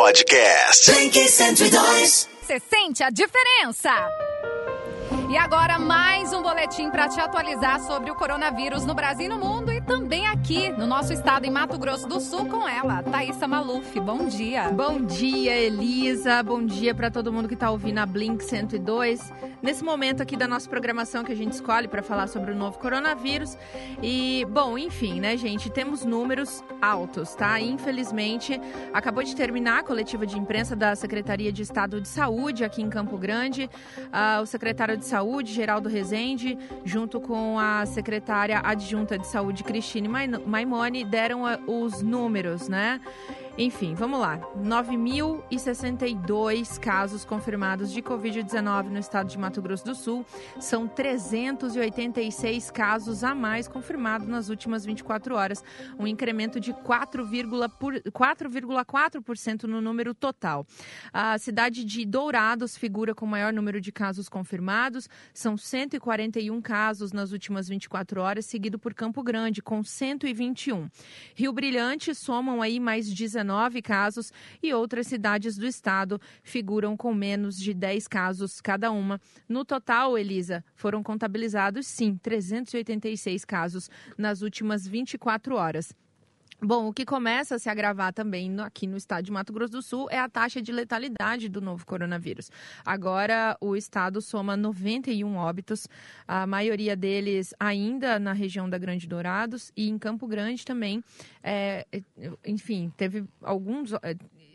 Podcast. Blink 102. Você sente a diferença? E agora mais um boletim para te atualizar sobre o coronavírus no Brasil e no mundo e também aqui no nosso estado em Mato Grosso do Sul com ela, Thaisa Maluf. Bom dia. Bom dia, Elisa. Bom dia para todo mundo que está ouvindo a Blink 102. Nesse momento aqui da nossa programação que a gente escolhe para falar sobre o novo coronavírus. E, bom, enfim, né, gente, temos números altos, tá? Infelizmente, acabou de terminar a coletiva de imprensa da Secretaria de Estado de Saúde aqui em Campo Grande. Uh, o secretário de Saúde Saúde, Geraldo Rezende, junto com a secretária adjunta de Saúde, Cristine Maimone, deram os números, né? Enfim, vamos lá. 9.062 casos confirmados de Covid-19 no estado de Mato Grosso do Sul. São 386 casos a mais confirmados nas últimas 24 horas, um incremento de 4,4% no número total. A cidade de Dourados figura com o maior número de casos confirmados. São 141 casos nas últimas 24 horas, seguido por Campo Grande, com 121. Rio Brilhante somam aí mais 19 19 casos e outras cidades do estado figuram com menos de 10 casos cada uma. No total, Elisa, foram contabilizados, sim, 386 casos nas últimas 24 horas. Bom, o que começa a se agravar também no, aqui no estado de Mato Grosso do Sul é a taxa de letalidade do novo coronavírus. Agora, o estado soma 91 óbitos, a maioria deles ainda na região da Grande Dourados e em Campo Grande também. É, enfim, teve alguns é,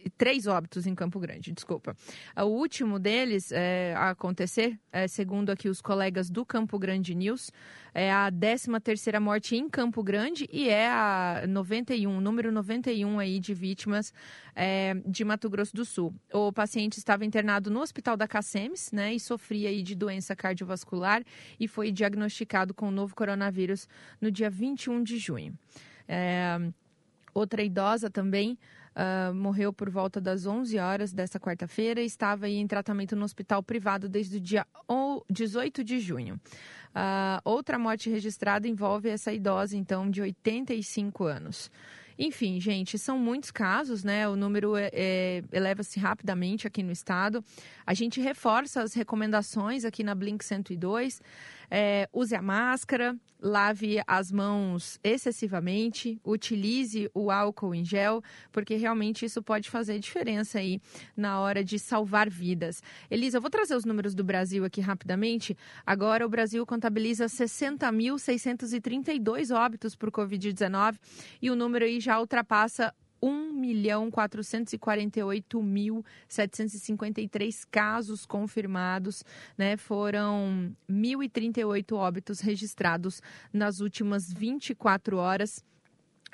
três óbitos em Campo Grande, desculpa. O último deles é, a acontecer, é, segundo aqui os colegas do Campo Grande News, é a 13 terceira morte em Campo Grande e é a 91, número 91 aí de vítimas é, de Mato Grosso do Sul. O paciente estava internado no Hospital da Cacemes, né, e sofria aí de doença cardiovascular e foi diagnosticado com o novo coronavírus no dia 21 de junho. É, outra idosa também uh, morreu por volta das 11 horas desta quarta-feira e estava em tratamento no hospital privado desde o dia 18 de junho. Uh, outra morte registrada envolve essa idosa, então, de 85 anos. Enfim, gente, são muitos casos, né? O número é, é, eleva-se rapidamente aqui no estado. A gente reforça as recomendações aqui na Blink 102. É, use a máscara, lave as mãos excessivamente, utilize o álcool em gel, porque realmente isso pode fazer diferença aí na hora de salvar vidas. Elisa, eu vou trazer os números do Brasil aqui rapidamente. Agora o Brasil contabiliza 60.632 óbitos por Covid-19 e o número aí já ultrapassa 1.448.753 casos confirmados, né? Foram 1.038 óbitos registrados nas últimas 24 horas.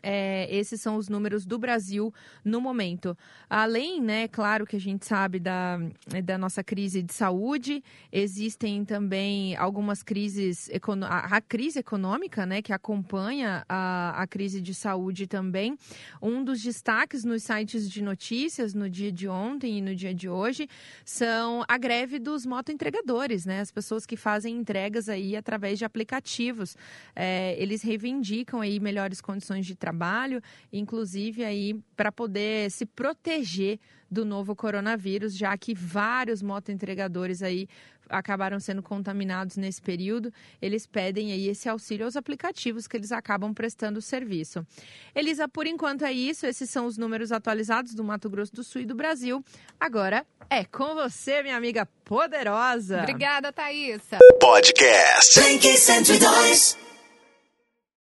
É, esses são os números do Brasil no momento. Além, né, claro que a gente sabe da, da nossa crise de saúde, existem também algumas crises, a, a crise econômica, né, que acompanha a, a crise de saúde também. Um dos destaques nos sites de notícias no dia de ontem e no dia de hoje são a greve dos motoentregadores, né, as pessoas que fazem entregas aí através de aplicativos. É, eles reivindicam aí melhores condições de trabalho trabalho, inclusive aí para poder se proteger do novo coronavírus, já que vários motoentregadores aí acabaram sendo contaminados nesse período, eles pedem aí esse auxílio aos aplicativos que eles acabam prestando serviço. Elisa, por enquanto é isso, esses são os números atualizados do Mato Grosso do Sul e do Brasil. Agora é com você, minha amiga poderosa. Obrigada, Thaisa. Podcast. Blink 102.